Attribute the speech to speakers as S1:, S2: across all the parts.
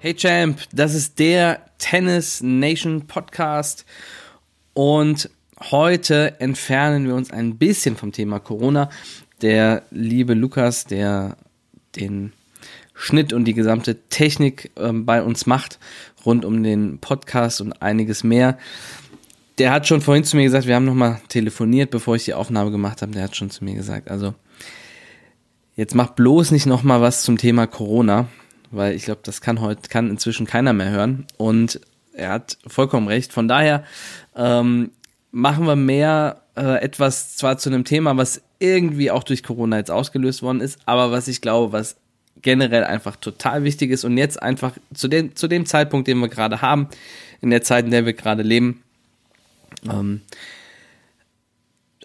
S1: Hey Champ, das ist der Tennis Nation Podcast und heute entfernen wir uns ein bisschen vom Thema Corona. Der liebe Lukas, der den Schnitt und die gesamte Technik äh, bei uns macht, rund um den Podcast und einiges mehr. Der hat schon vorhin zu mir gesagt, wir haben nochmal telefoniert, bevor ich die Aufnahme gemacht habe. Der hat schon zu mir gesagt, also jetzt mach bloß nicht nochmal was zum Thema Corona, weil ich glaube, das kann heute, kann inzwischen keiner mehr hören. Und er hat vollkommen recht. Von daher ähm, machen wir mehr äh, etwas zwar zu einem Thema, was irgendwie auch durch Corona jetzt ausgelöst worden ist, aber was ich glaube, was generell einfach total wichtig ist und jetzt einfach zu, den, zu dem Zeitpunkt, den wir gerade haben, in der Zeit, in der wir gerade leben, ähm,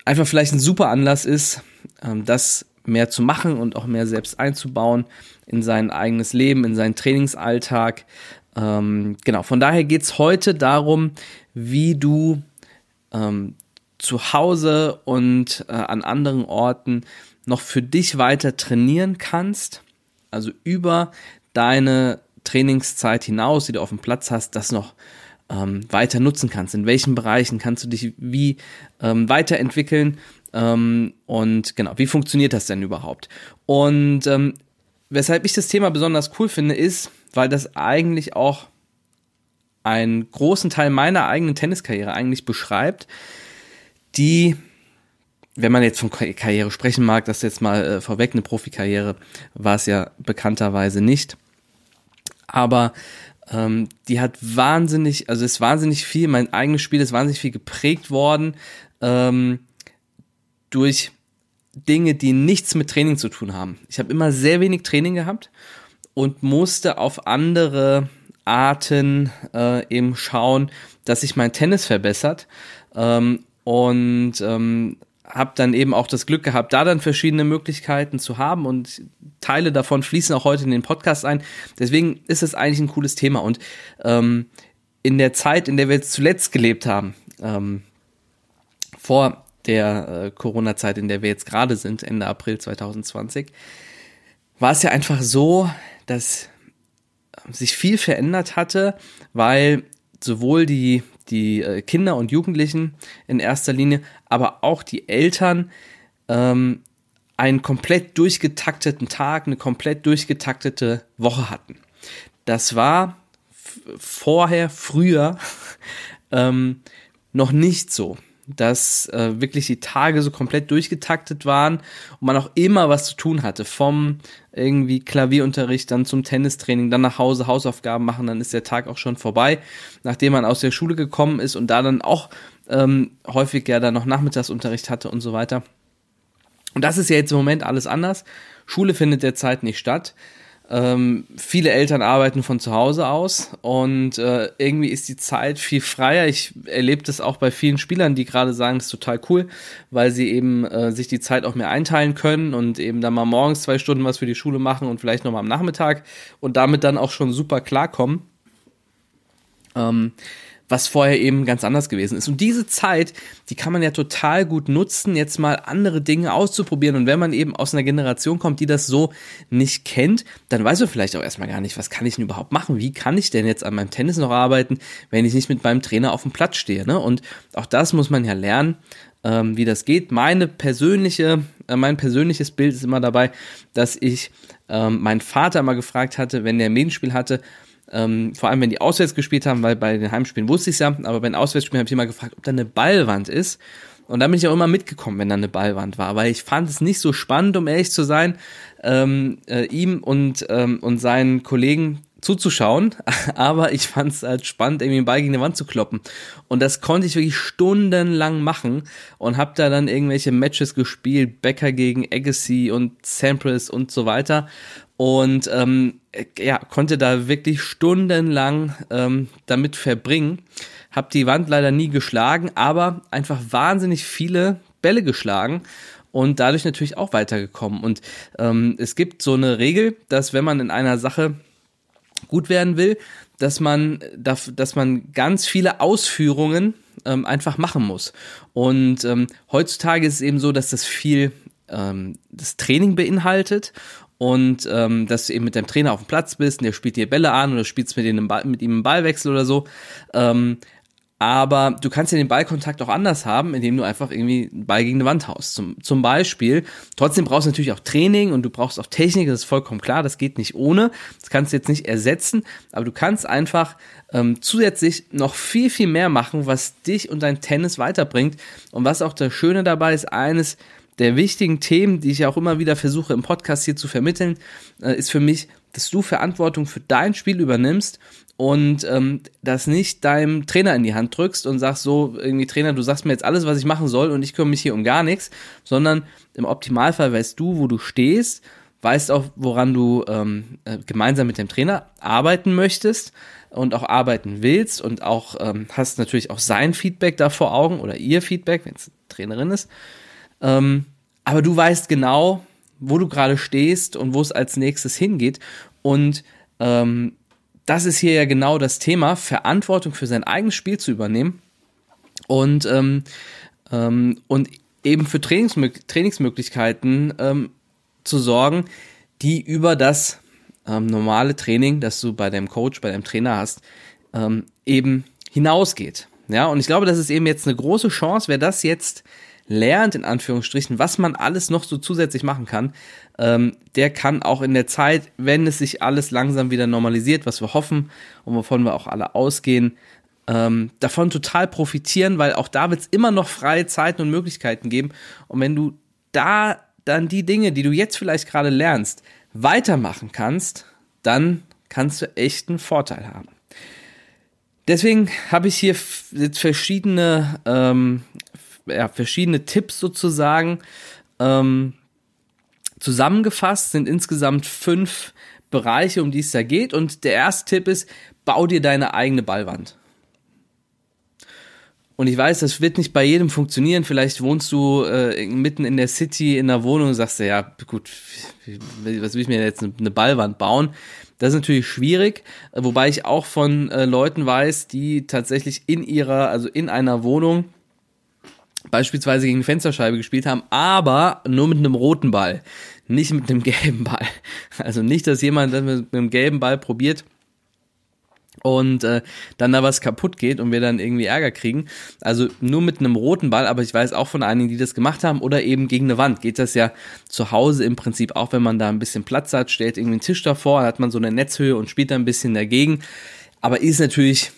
S1: einfach vielleicht ein super Anlass ist, ähm, das mehr zu machen und auch mehr selbst einzubauen in sein eigenes Leben, in seinen Trainingsalltag. Ähm, genau, von daher geht's heute darum, wie du ähm, zu Hause und äh, an anderen Orten noch für dich weiter trainieren kannst, also über deine Trainingszeit hinaus, die du auf dem Platz hast, das noch ähm, weiter nutzen kannst. In welchen Bereichen kannst du dich wie ähm, weiterentwickeln ähm, und genau, wie funktioniert das denn überhaupt? Und ähm, weshalb ich das Thema besonders cool finde, ist, weil das eigentlich auch einen großen Teil meiner eigenen Tenniskarriere eigentlich beschreibt, die, wenn man jetzt von Karriere sprechen mag, das jetzt mal äh, vorweg, eine Profikarriere war es ja bekannterweise nicht. Aber ähm, die hat wahnsinnig, also ist wahnsinnig viel, mein eigenes Spiel ist wahnsinnig viel geprägt worden ähm, durch Dinge, die nichts mit Training zu tun haben. Ich habe immer sehr wenig Training gehabt und musste auf andere Arten äh, eben schauen, dass sich mein Tennis verbessert. Ähm, und ähm, habe dann eben auch das Glück gehabt, da dann verschiedene Möglichkeiten zu haben und Teile davon fließen auch heute in den Podcast ein. Deswegen ist es eigentlich ein cooles Thema und ähm, in der Zeit, in der wir jetzt zuletzt gelebt haben, ähm, vor der äh, Corona-Zeit, in der wir jetzt gerade sind, Ende April 2020, war es ja einfach so, dass sich viel verändert hatte, weil sowohl die die äh, Kinder und Jugendlichen in erster Linie, aber auch die Eltern ähm, einen komplett durchgetakteten Tag, eine komplett durchgetaktete Woche hatten. Das war vorher, früher ähm, noch nicht so dass äh, wirklich die Tage so komplett durchgetaktet waren und man auch immer was zu tun hatte. Vom irgendwie Klavierunterricht dann zum Tennistraining, dann nach Hause Hausaufgaben machen, dann ist der Tag auch schon vorbei, nachdem man aus der Schule gekommen ist und da dann auch ähm, häufig ja dann noch Nachmittagsunterricht hatte und so weiter. Und das ist ja jetzt im Moment alles anders. Schule findet derzeit nicht statt. Ähm, viele Eltern arbeiten von zu Hause aus und äh, irgendwie ist die Zeit viel freier. Ich erlebe das auch bei vielen Spielern, die gerade sagen, das ist total cool, weil sie eben äh, sich die Zeit auch mehr einteilen können und eben dann mal morgens zwei Stunden was für die Schule machen und vielleicht nochmal am Nachmittag und damit dann auch schon super klarkommen. Ähm, was vorher eben ganz anders gewesen ist. Und diese Zeit, die kann man ja total gut nutzen, jetzt mal andere Dinge auszuprobieren. Und wenn man eben aus einer Generation kommt, die das so nicht kennt, dann weiß man vielleicht auch erstmal gar nicht, was kann ich denn überhaupt machen? Wie kann ich denn jetzt an meinem Tennis noch arbeiten, wenn ich nicht mit meinem Trainer auf dem Platz stehe? Ne? Und auch das muss man ja lernen ähm, wie das geht. Meine persönliche, äh, mein persönliches Bild ist immer dabei, dass ich ähm, meinen Vater mal gefragt hatte, wenn der Medienspiel hatte, ähm, vor allem, wenn die auswärts gespielt haben, weil bei den Heimspielen wusste ich es ja, aber bei den Auswärtsspielen habe ich immer gefragt, ob da eine Ballwand ist. Und dann bin ich auch immer mitgekommen, wenn da eine Ballwand war, weil ich fand es nicht so spannend, um ehrlich zu sein, ähm, äh, ihm und, ähm, und seinen Kollegen zuzuschauen, aber ich fand es halt spannend, irgendwie den Ball gegen die Wand zu kloppen. Und das konnte ich wirklich stundenlang machen und habe da dann irgendwelche Matches gespielt, Becker gegen Agassi und Sampras und so weiter und ähm, ja, konnte da wirklich stundenlang ähm, damit verbringen. Hab die Wand leider nie geschlagen, aber einfach wahnsinnig viele Bälle geschlagen und dadurch natürlich auch weitergekommen. Und ähm, es gibt so eine Regel, dass wenn man in einer Sache gut werden will, dass man, dass man ganz viele Ausführungen ähm, einfach machen muss. Und ähm, heutzutage ist es eben so, dass das viel ähm, das Training beinhaltet und ähm, dass du eben mit deinem Trainer auf dem Platz bist und der spielt dir Bälle an oder spielst mit, ihm, mit ihm einen Ballwechsel oder so. Ähm, aber du kannst ja den Ballkontakt auch anders haben, indem du einfach irgendwie einen Ball gegen eine Wand haust. Zum, zum Beispiel. Trotzdem brauchst du natürlich auch Training und du brauchst auch Technik, das ist vollkommen klar, das geht nicht ohne. Das kannst du jetzt nicht ersetzen, aber du kannst einfach ähm, zusätzlich noch viel, viel mehr machen, was dich und dein Tennis weiterbringt. Und was auch das Schöne dabei ist, eines der wichtigen Themen, die ich auch immer wieder versuche im Podcast hier zu vermitteln, äh, ist für mich, dass du Verantwortung für dein Spiel übernimmst und ähm, das nicht deinem Trainer in die Hand drückst und sagst so, irgendwie Trainer, du sagst mir jetzt alles, was ich machen soll und ich kümmere mich hier um gar nichts, sondern im Optimalfall weißt du, wo du stehst, weißt auch, woran du ähm, äh, gemeinsam mit dem Trainer arbeiten möchtest und auch arbeiten willst und auch ähm, hast natürlich auch sein Feedback da vor Augen oder ihr Feedback, wenn es Trainerin ist. Ähm, aber du weißt genau, wo du gerade stehst und wo es als nächstes hingeht und ähm, das ist hier ja genau das Thema, Verantwortung für sein eigenes Spiel zu übernehmen und, ähm, ähm, und eben für Trainingsmö Trainingsmöglichkeiten ähm, zu sorgen, die über das ähm, normale Training, das du bei deinem Coach, bei deinem Trainer hast, ähm, eben hinausgeht. Ja, und ich glaube, das ist eben jetzt eine große Chance, wer das jetzt lernt, in Anführungsstrichen, was man alles noch so zusätzlich machen kann, ähm, der kann auch in der Zeit, wenn es sich alles langsam wieder normalisiert, was wir hoffen und wovon wir auch alle ausgehen, ähm, davon total profitieren, weil auch da wird es immer noch freie Zeiten und Möglichkeiten geben. Und wenn du da dann die Dinge, die du jetzt vielleicht gerade lernst, weitermachen kannst, dann kannst du echt einen Vorteil haben. Deswegen habe ich hier jetzt verschiedene, ähm, ja, verschiedene Tipps sozusagen, ähm, Zusammengefasst sind insgesamt fünf Bereiche, um die es da geht. Und der erste Tipp ist, bau dir deine eigene Ballwand. Und ich weiß, das wird nicht bei jedem funktionieren. Vielleicht wohnst du äh, mitten in der City in der Wohnung und sagst dir, ja, gut, was will ich mir jetzt eine Ballwand bauen? Das ist natürlich schwierig, wobei ich auch von äh, Leuten weiß, die tatsächlich in ihrer, also in einer Wohnung beispielsweise gegen Fensterscheibe gespielt haben, aber nur mit einem roten Ball nicht mit einem gelben Ball. Also nicht, dass jemand das mit einem gelben Ball probiert und äh, dann da was kaputt geht und wir dann irgendwie Ärger kriegen. Also nur mit einem roten Ball, aber ich weiß auch von einigen, die das gemacht haben oder eben gegen eine Wand. Geht das ja zu Hause im Prinzip auch, wenn man da ein bisschen Platz hat, stellt irgendwie einen Tisch davor, hat man so eine Netzhöhe und spielt da ein bisschen dagegen. Aber ist natürlich,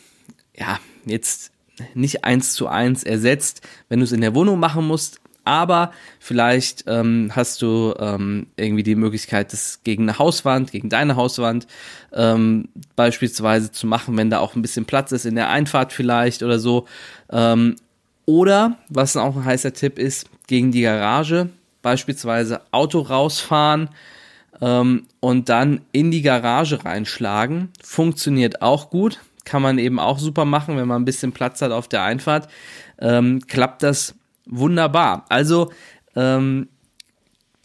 S1: ja, jetzt nicht eins zu eins ersetzt. Wenn du es in der Wohnung machen musst, aber vielleicht ähm, hast du ähm, irgendwie die Möglichkeit, das gegen eine Hauswand, gegen deine Hauswand ähm, beispielsweise zu machen, wenn da auch ein bisschen Platz ist in der Einfahrt vielleicht oder so. Ähm, oder, was auch ein heißer Tipp ist, gegen die Garage, beispielsweise Auto rausfahren ähm, und dann in die Garage reinschlagen. Funktioniert auch gut, kann man eben auch super machen, wenn man ein bisschen Platz hat auf der Einfahrt. Ähm, klappt das wunderbar. Also ähm,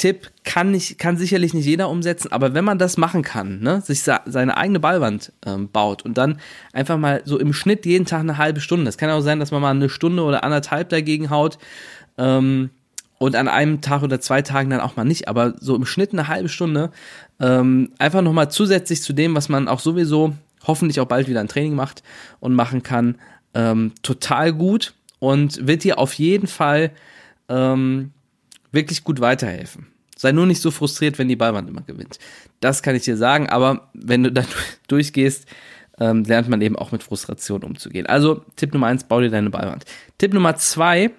S1: Tipp kann nicht, kann sicherlich nicht jeder umsetzen, aber wenn man das machen kann, ne, sich seine eigene Ballwand ähm, baut und dann einfach mal so im Schnitt jeden Tag eine halbe Stunde, das kann auch sein, dass man mal eine Stunde oder anderthalb dagegen haut ähm, und an einem Tag oder zwei Tagen dann auch mal nicht, aber so im Schnitt eine halbe Stunde, ähm, einfach nochmal zusätzlich zu dem, was man auch sowieso hoffentlich auch bald wieder ein Training macht und machen kann, ähm, total gut und wird dir auf jeden Fall ähm, wirklich gut weiterhelfen. Sei nur nicht so frustriert, wenn die Ballwand immer gewinnt. Das kann ich dir sagen, aber wenn du dann durchgehst, ähm, lernt man eben auch mit Frustration umzugehen. Also Tipp Nummer eins, bau dir deine Ballwand. Tipp Nummer zwei,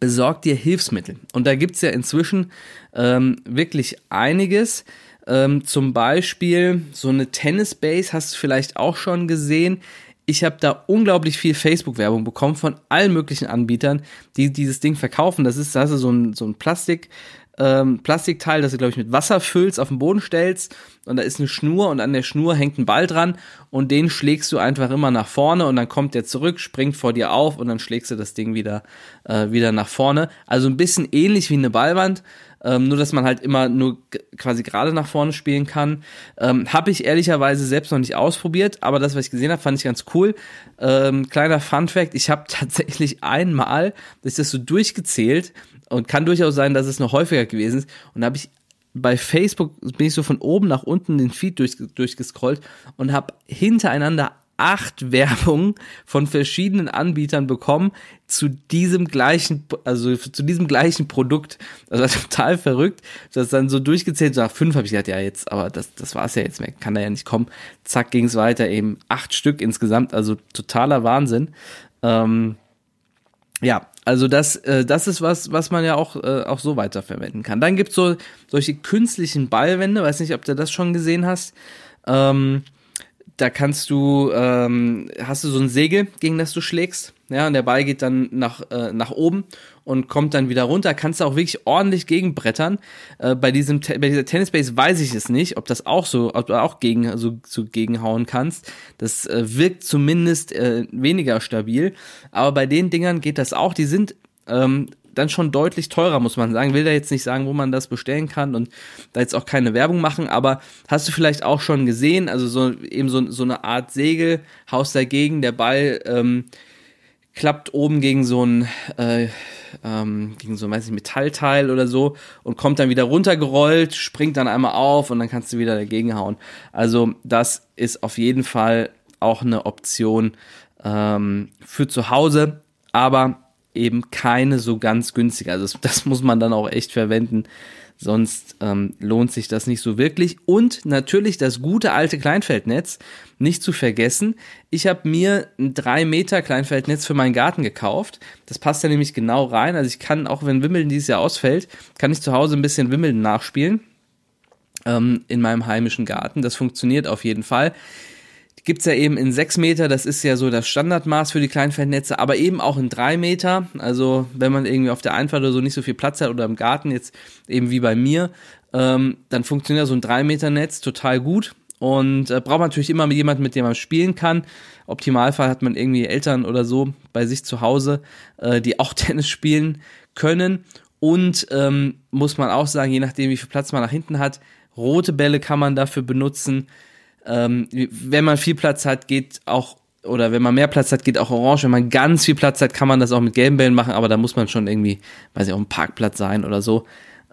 S1: besorg dir Hilfsmittel. Und da gibt's ja inzwischen ähm, wirklich einiges. Ähm, zum Beispiel so eine Tennis-Base hast du vielleicht auch schon gesehen ich habe da unglaublich viel Facebook-Werbung bekommen von allen möglichen Anbietern, die dieses Ding verkaufen. Das ist, da hast so ein, so ein Plastik, ähm, Plastikteil, das du, glaube ich, mit Wasser füllst, auf den Boden stellst und da ist eine Schnur und an der Schnur hängt ein Ball dran und den schlägst du einfach immer nach vorne und dann kommt der zurück, springt vor dir auf und dann schlägst du das Ding wieder, äh, wieder nach vorne. Also ein bisschen ähnlich wie eine Ballwand, ähm, nur dass man halt immer nur quasi gerade nach vorne spielen kann. Ähm, habe ich ehrlicherweise selbst noch nicht ausprobiert, aber das, was ich gesehen habe, fand ich ganz cool. Ähm, kleiner Fun Fact, ich habe tatsächlich einmal, das ist das so durchgezählt und kann durchaus sein, dass es noch häufiger gewesen ist und habe ich bei Facebook bin ich so von oben nach unten den Feed durch, durchgescrollt und habe hintereinander acht Werbungen von verschiedenen Anbietern bekommen zu diesem gleichen, also zu diesem gleichen Produkt. War total verrückt. Das dann so durchgezählt, so nach fünf habe ich gedacht, ja jetzt, aber das, das war es ja jetzt mehr, kann da ja nicht kommen. Zack, ging es weiter, eben acht Stück insgesamt, also totaler Wahnsinn. Ähm, ja, also das, äh, das ist was, was man ja auch, äh, auch so weiterverwenden kann. Dann gibt's so solche künstlichen Ballwände, weiß nicht, ob du das schon gesehen hast. Ähm, da kannst du, ähm, hast du so ein Segel, gegen das du schlägst, ja, und der Ball geht dann nach, äh, nach oben und kommt dann wieder runter. Kannst du auch wirklich ordentlich gegenbrettern. Äh, bei diesem, bei dieser Tennisbase weiß ich es nicht, ob das auch so, ob du auch gegen, so, so gegenhauen kannst. Das äh, wirkt zumindest äh, weniger stabil. Aber bei den Dingern geht das auch. Die sind ähm, dann schon deutlich teurer, muss man sagen. Will da jetzt nicht sagen, wo man das bestellen kann und da jetzt auch keine Werbung machen, aber hast du vielleicht auch schon gesehen, also so eben so, so eine Art Segel, haust dagegen, der Ball ähm, klappt oben gegen so ein äh, ähm, gegen so ein, weiß ich, Metallteil oder so und kommt dann wieder runtergerollt, springt dann einmal auf und dann kannst du wieder dagegen hauen. Also das ist auf jeden Fall auch eine Option ähm, für zu Hause, aber eben keine so ganz günstige. Also das, das muss man dann auch echt verwenden, sonst ähm, lohnt sich das nicht so wirklich. Und natürlich das gute alte Kleinfeldnetz, nicht zu vergessen. Ich habe mir ein 3 Meter Kleinfeldnetz für meinen Garten gekauft. Das passt da nämlich genau rein. Also ich kann, auch wenn Wimmeln dieses Jahr ausfällt, kann ich zu Hause ein bisschen Wimmeln nachspielen ähm, in meinem heimischen Garten. Das funktioniert auf jeden Fall gibt's ja eben in 6 Meter, das ist ja so das Standardmaß für die Kleinfeldnetze, aber eben auch in 3 Meter. Also wenn man irgendwie auf der Einfahrt oder so nicht so viel Platz hat oder im Garten, jetzt eben wie bei mir, ähm, dann funktioniert so ein 3 Meter Netz total gut. Und äh, braucht man natürlich immer jemanden, mit dem man spielen kann. Optimalfall hat man irgendwie Eltern oder so bei sich zu Hause, äh, die auch Tennis spielen können. Und ähm, muss man auch sagen, je nachdem, wie viel Platz man nach hinten hat, rote Bälle kann man dafür benutzen. Ähm, wenn man viel Platz hat, geht auch, oder wenn man mehr Platz hat, geht auch orange. Wenn man ganz viel Platz hat, kann man das auch mit gelben Bällen machen, aber da muss man schon irgendwie, weiß ich, auf einem Parkplatz sein oder so.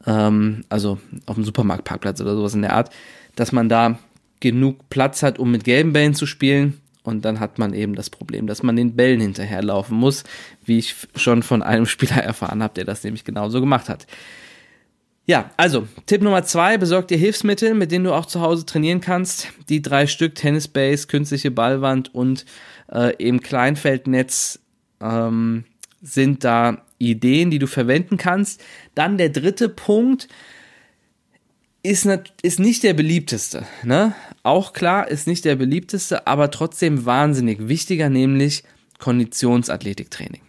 S1: Ähm, also auf einem Supermarktparkplatz oder sowas in der Art, dass man da genug Platz hat, um mit gelben Bällen zu spielen. Und dann hat man eben das Problem, dass man den Bällen hinterherlaufen muss, wie ich schon von einem Spieler erfahren habe, der das nämlich genauso gemacht hat. Ja, also Tipp Nummer zwei, besorg dir Hilfsmittel, mit denen du auch zu Hause trainieren kannst. Die drei Stück, Tennisbase, künstliche Ballwand und äh, eben Kleinfeldnetz ähm, sind da Ideen, die du verwenden kannst. Dann der dritte Punkt ist, nicht, ist nicht der beliebteste. Ne? Auch klar, ist nicht der beliebteste, aber trotzdem wahnsinnig wichtiger, nämlich Konditionsathletiktraining.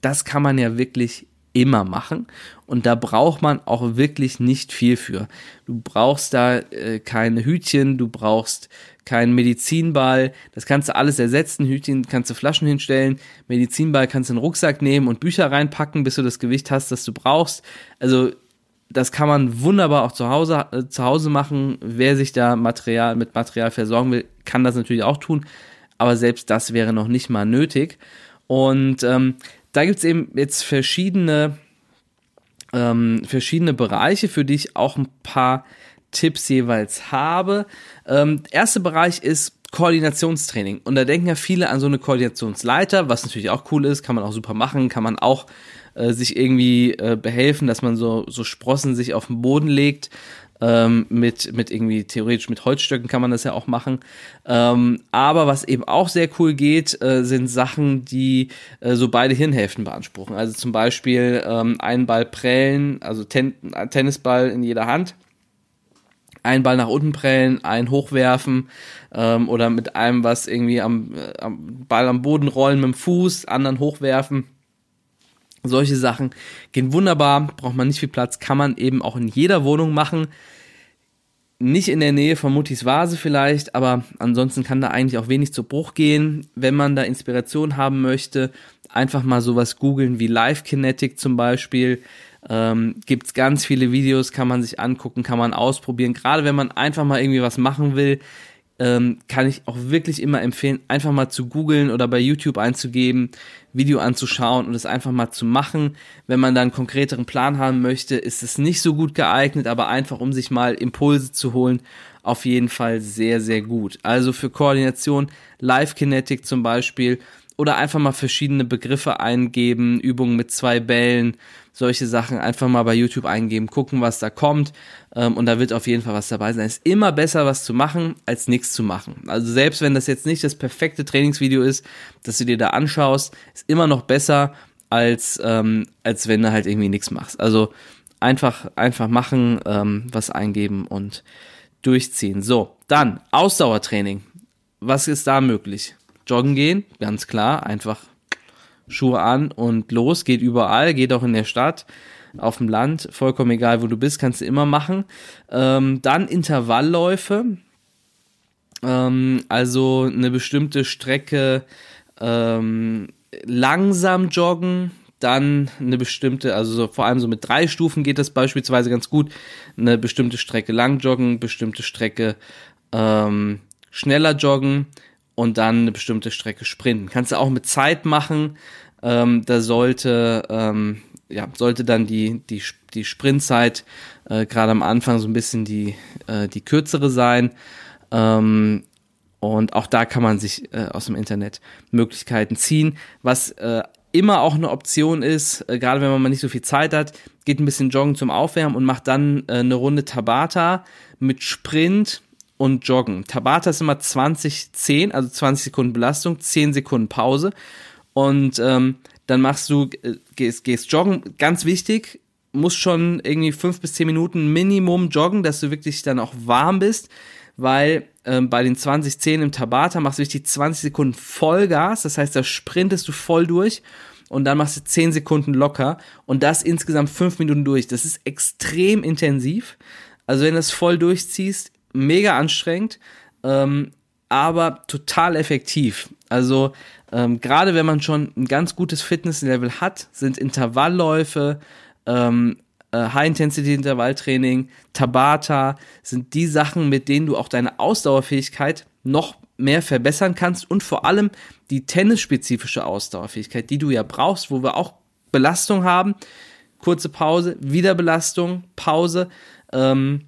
S1: Das kann man ja wirklich immer machen. Und da braucht man auch wirklich nicht viel für. Du brauchst da äh, keine Hütchen, du brauchst keinen Medizinball. Das kannst du alles ersetzen. Hütchen kannst du Flaschen hinstellen. Medizinball kannst du in den Rucksack nehmen und Bücher reinpacken, bis du das Gewicht hast, das du brauchst. Also das kann man wunderbar auch zu Hause, äh, zu Hause machen. Wer sich da Material mit Material versorgen will, kann das natürlich auch tun. Aber selbst das wäre noch nicht mal nötig. Und ähm, da gibt es eben jetzt verschiedene, ähm, verschiedene Bereiche, für die ich auch ein paar Tipps jeweils habe. Ähm, erster Bereich ist Koordinationstraining. Und da denken ja viele an so eine Koordinationsleiter, was natürlich auch cool ist, kann man auch super machen, kann man auch äh, sich irgendwie äh, behelfen, dass man so, so Sprossen sich auf den Boden legt ähm, mit, mit irgendwie theoretisch mit Holzstöcken kann man das ja auch machen. Ähm, aber was eben auch sehr cool geht, äh, sind Sachen, die äh, so beide Hirnhälften beanspruchen. Also zum Beispiel ähm, einen Ball prellen, also Ten Tennisball in jeder Hand einen Ball nach unten prellen, einen hochwerfen ähm, oder mit einem was irgendwie am, äh, am Ball am Boden rollen mit dem Fuß, anderen hochwerfen. Solche Sachen gehen wunderbar, braucht man nicht viel Platz, kann man eben auch in jeder Wohnung machen. Nicht in der Nähe von Muttis Vase vielleicht, aber ansonsten kann da eigentlich auch wenig zu Bruch gehen. Wenn man da Inspiration haben möchte, einfach mal sowas googeln wie Live Kinetic zum Beispiel. Ähm, Gibt es ganz viele Videos, kann man sich angucken, kann man ausprobieren. Gerade wenn man einfach mal irgendwie was machen will, ähm, kann ich auch wirklich immer empfehlen, einfach mal zu googeln oder bei YouTube einzugeben, Video anzuschauen und es einfach mal zu machen. Wenn man dann einen konkreteren Plan haben möchte, ist es nicht so gut geeignet, aber einfach um sich mal Impulse zu holen, auf jeden Fall sehr, sehr gut. Also für Koordination, Live Kinetic zum Beispiel oder einfach mal verschiedene Begriffe eingeben, Übungen mit zwei Bällen, solche Sachen einfach mal bei YouTube eingeben, gucken, was da kommt. Ähm, und da wird auf jeden Fall was dabei sein. Es ist immer besser, was zu machen, als nichts zu machen. Also selbst wenn das jetzt nicht das perfekte Trainingsvideo ist, das du dir da anschaust, ist immer noch besser, als, ähm, als wenn du halt irgendwie nichts machst. Also einfach, einfach machen, ähm, was eingeben und durchziehen. So, dann Ausdauertraining. Was ist da möglich? Joggen gehen, ganz klar, einfach Schuhe an und los, geht überall, geht auch in der Stadt, auf dem Land, vollkommen egal, wo du bist, kannst du immer machen. Ähm, dann Intervallläufe, ähm, also eine bestimmte Strecke ähm, langsam joggen, dann eine bestimmte, also so, vor allem so mit drei Stufen geht das beispielsweise ganz gut, eine bestimmte Strecke lang joggen, bestimmte Strecke ähm, schneller joggen, und dann eine bestimmte Strecke sprinten. Kannst du auch mit Zeit machen. Ähm, da sollte, ähm, ja, sollte dann die, die, die Sprintzeit äh, gerade am Anfang so ein bisschen die, äh, die kürzere sein. Ähm, und auch da kann man sich äh, aus dem Internet Möglichkeiten ziehen. Was äh, immer auch eine Option ist, äh, gerade wenn man mal nicht so viel Zeit hat, geht ein bisschen joggen zum Aufwärmen und macht dann äh, eine Runde Tabata mit Sprint und Joggen. Tabata ist immer 20, 10, also 20 Sekunden Belastung, 10 Sekunden Pause. Und ähm, dann machst du, äh, gehst, gehst joggen. Ganz wichtig, musst schon irgendwie 5 bis 10 Minuten Minimum joggen, dass du wirklich dann auch warm bist. Weil ähm, bei den 20, 10 im Tabata machst du richtig 20 Sekunden Vollgas. Das heißt, da sprintest du voll durch und dann machst du 10 Sekunden locker und das insgesamt 5 Minuten durch. Das ist extrem intensiv. Also wenn du das voll durchziehst, mega anstrengend, ähm, aber total effektiv. Also ähm, gerade wenn man schon ein ganz gutes Fitnesslevel hat, sind Intervallläufe, ähm, äh, High-Intensity-Intervalltraining, Tabata, sind die Sachen, mit denen du auch deine Ausdauerfähigkeit noch mehr verbessern kannst und vor allem die tennisspezifische Ausdauerfähigkeit, die du ja brauchst, wo wir auch Belastung haben. Kurze Pause, wieder Belastung, Pause. Ähm,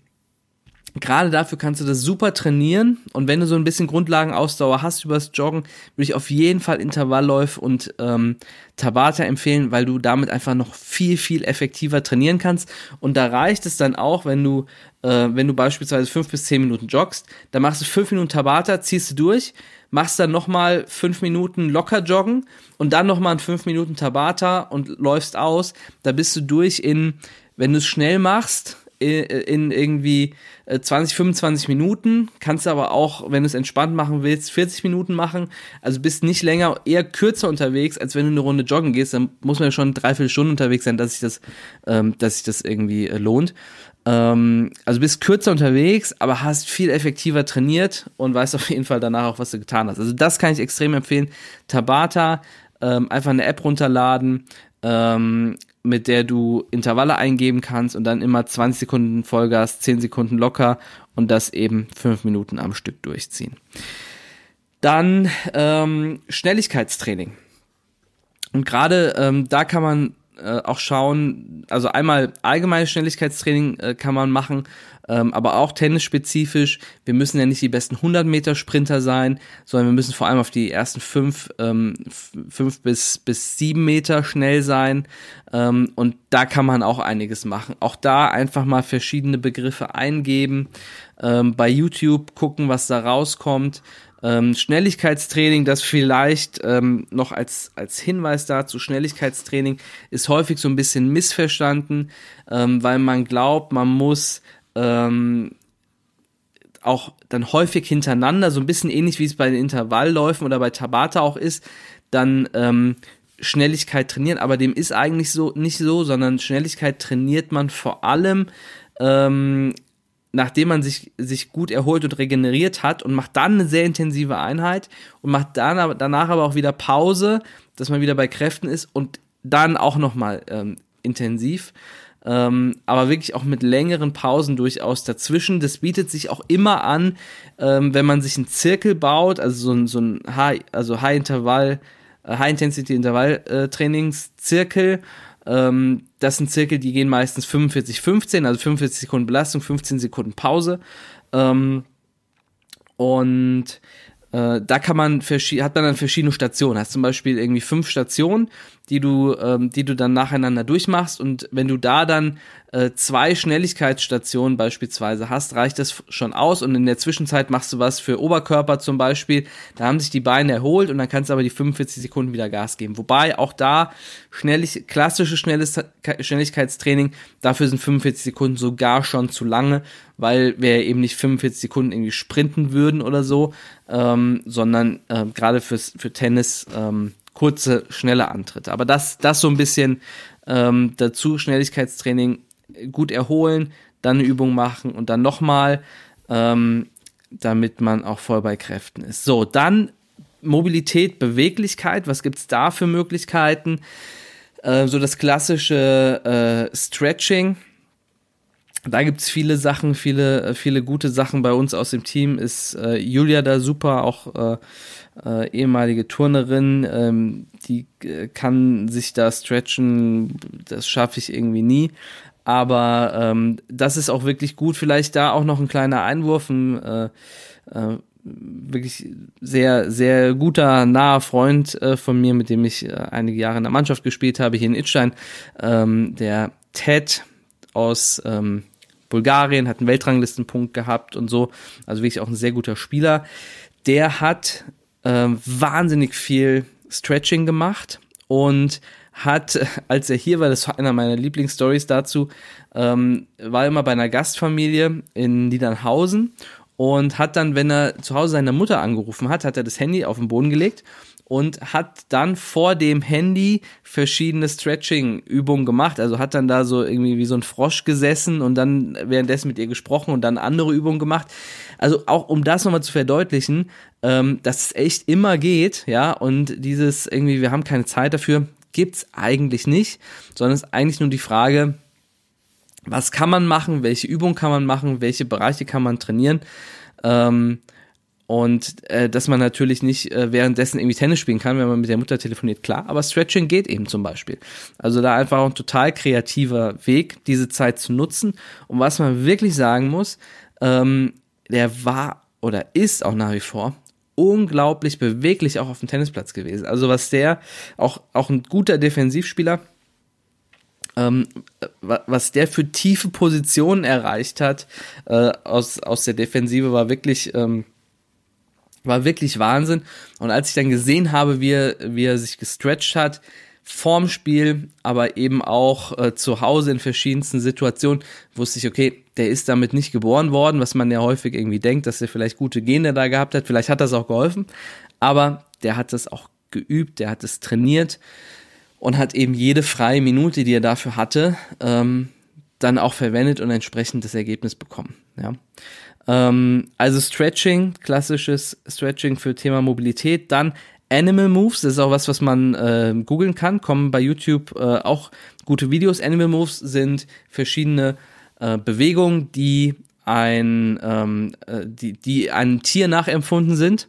S1: gerade dafür kannst du das super trainieren. Und wenn du so ein bisschen Grundlagenausdauer hast übers Joggen, würde ich auf jeden Fall Intervallläufe und ähm, Tabata empfehlen, weil du damit einfach noch viel, viel effektiver trainieren kannst. Und da reicht es dann auch, wenn du, äh, wenn du beispielsweise fünf bis zehn Minuten joggst, dann machst du fünf Minuten Tabata, ziehst du durch, machst dann nochmal fünf Minuten locker joggen und dann nochmal fünf Minuten Tabata und läufst aus. Da bist du durch in, wenn du es schnell machst, in irgendwie 20, äh, 25 Minuten. Kannst du aber auch, wenn du es entspannt machen willst, 40 Minuten machen. Also bist nicht länger, eher kürzer unterwegs, als wenn du eine Runde joggen gehst. Dann muss man ja schon dreiviertel Stunden unterwegs sein, dass sich das, ähm, dass sich das irgendwie äh, lohnt. Ähm, also bist kürzer unterwegs, aber hast viel effektiver trainiert und weißt auf jeden Fall danach auch, was du getan hast. Also das kann ich extrem empfehlen. Tabata, ähm, einfach eine App runterladen, ähm, mit der du Intervalle eingeben kannst und dann immer 20 Sekunden Vollgas, 10 Sekunden locker und das eben 5 Minuten am Stück durchziehen. Dann ähm, Schnelligkeitstraining. Und gerade ähm, da kann man äh, auch schauen, also einmal allgemeines Schnelligkeitstraining äh, kann man machen, ähm, aber auch tennisspezifisch. Wir müssen ja nicht die besten 100 Meter Sprinter sein, sondern wir müssen vor allem auf die ersten fünf, ähm, fünf bis, bis Meter schnell sein. Ähm, und da kann man auch einiges machen. Auch da einfach mal verschiedene Begriffe eingeben, ähm, bei YouTube gucken, was da rauskommt. Ähm, Schnelligkeitstraining, das vielleicht ähm, noch als, als Hinweis dazu, Schnelligkeitstraining ist häufig so ein bisschen missverstanden, ähm, weil man glaubt, man muss ähm, auch dann häufig hintereinander, so ein bisschen ähnlich wie es bei den Intervallläufen oder bei Tabata auch ist, dann ähm, Schnelligkeit trainieren, aber dem ist eigentlich so nicht so, sondern Schnelligkeit trainiert man vor allem, ähm, nachdem man sich, sich gut erholt und regeneriert hat und macht dann eine sehr intensive Einheit und macht dann aber, danach aber auch wieder Pause, dass man wieder bei Kräften ist und dann auch nochmal ähm, intensiv. Ähm, aber wirklich auch mit längeren Pausen durchaus dazwischen. Das bietet sich auch immer an, ähm, wenn man sich einen Zirkel baut, also so ein, so ein High, also High-Intervall, äh, High-Intensity-Intervall-Zirkel. Ähm, das sind Zirkel, die gehen meistens 45, 15, also 45 Sekunden Belastung, 15 Sekunden Pause. Ähm, und äh, da kann man hat man dann verschiedene Stationen. Hast zum Beispiel irgendwie fünf Stationen, die du, ähm, die du dann nacheinander durchmachst. Und wenn du da dann äh, zwei Schnelligkeitsstationen beispielsweise hast, reicht das schon aus. Und in der Zwischenzeit machst du was für Oberkörper zum Beispiel. Da haben sich die Beine erholt und dann kannst du aber die 45 Sekunden wieder Gas geben. Wobei auch da schnellig, klassische Schnellis Schnelligkeitstraining, dafür sind 45 Sekunden sogar schon zu lange, weil wir eben nicht 45 Sekunden irgendwie sprinten würden oder so, ähm, sondern äh, gerade fürs für Tennis ähm, kurze, schnelle Antritte. Aber das, das so ein bisschen ähm, dazu, Schnelligkeitstraining gut erholen, dann eine Übung machen und dann nochmal, ähm, damit man auch voll bei Kräften ist. So, dann Mobilität, Beweglichkeit, was gibt's da für Möglichkeiten? Äh, so das klassische äh, Stretching, da gibt's viele Sachen, viele, viele gute Sachen bei uns aus dem Team. Ist äh, Julia da super, auch äh, äh, ehemalige Turnerin, ähm, die äh, kann sich da stretchen, das schaffe ich irgendwie nie. Aber ähm, das ist auch wirklich gut. Vielleicht da auch noch ein kleiner Einwurf, ein äh, äh, wirklich sehr, sehr guter, naher Freund äh, von mir, mit dem ich äh, einige Jahre in der Mannschaft gespielt habe, hier in Itstein, ähm, der Ted aus ähm, Bulgarien, hat einen Weltranglistenpunkt gehabt und so. Also wirklich auch ein sehr guter Spieler. Der hat ähm, wahnsinnig viel Stretching gemacht und hat, als er hier war, das war einer meiner Lieblingsstories dazu, ähm, war immer bei einer Gastfamilie in Niedernhausen und hat dann, wenn er zu Hause seine Mutter angerufen hat, hat er das Handy auf den Boden gelegt und hat dann vor dem Handy verschiedene Stretching-Übungen gemacht. Also hat dann da so irgendwie wie so ein Frosch gesessen und dann währenddessen mit ihr gesprochen und dann andere Übungen gemacht. Also auch um das nochmal zu verdeutlichen, ähm, dass es echt immer geht, ja, und dieses irgendwie, wir haben keine Zeit dafür, gibt's eigentlich nicht, sondern es ist eigentlich nur die Frage, was kann man machen, welche Übungen kann man machen, welche Bereiche kann man trainieren. Ähm, und äh, dass man natürlich nicht äh, währenddessen irgendwie Tennis spielen kann, wenn man mit der Mutter telefoniert, klar. Aber Stretching geht eben zum Beispiel. Also da einfach ein total kreativer Weg, diese Zeit zu nutzen. Und was man wirklich sagen muss, ähm, der war oder ist auch nach wie vor unglaublich beweglich auch auf dem Tennisplatz gewesen. Also was der, auch, auch ein guter Defensivspieler, ähm, was der für tiefe Positionen erreicht hat äh, aus, aus der Defensive, war wirklich... Ähm, war wirklich Wahnsinn. Und als ich dann gesehen habe, wie er, wie er sich gestretched hat, vorm Spiel, aber eben auch äh, zu Hause in verschiedensten Situationen, wusste ich, okay, der ist damit nicht geboren worden, was man ja häufig irgendwie denkt, dass er vielleicht gute Gene da gehabt hat. Vielleicht hat das auch geholfen, aber der hat das auch geübt, der hat es trainiert und hat eben jede freie Minute, die er dafür hatte, ähm, dann auch verwendet und entsprechend das Ergebnis bekommen. Ja. Ähm, also Stretching, klassisches Stretching für Thema Mobilität. Dann Animal Moves, das ist auch was, was man äh, googeln kann, kommen bei YouTube äh, auch gute Videos. Animal Moves sind verschiedene äh, Bewegungen, die ein, ähm, äh, die, die einem Tier nachempfunden sind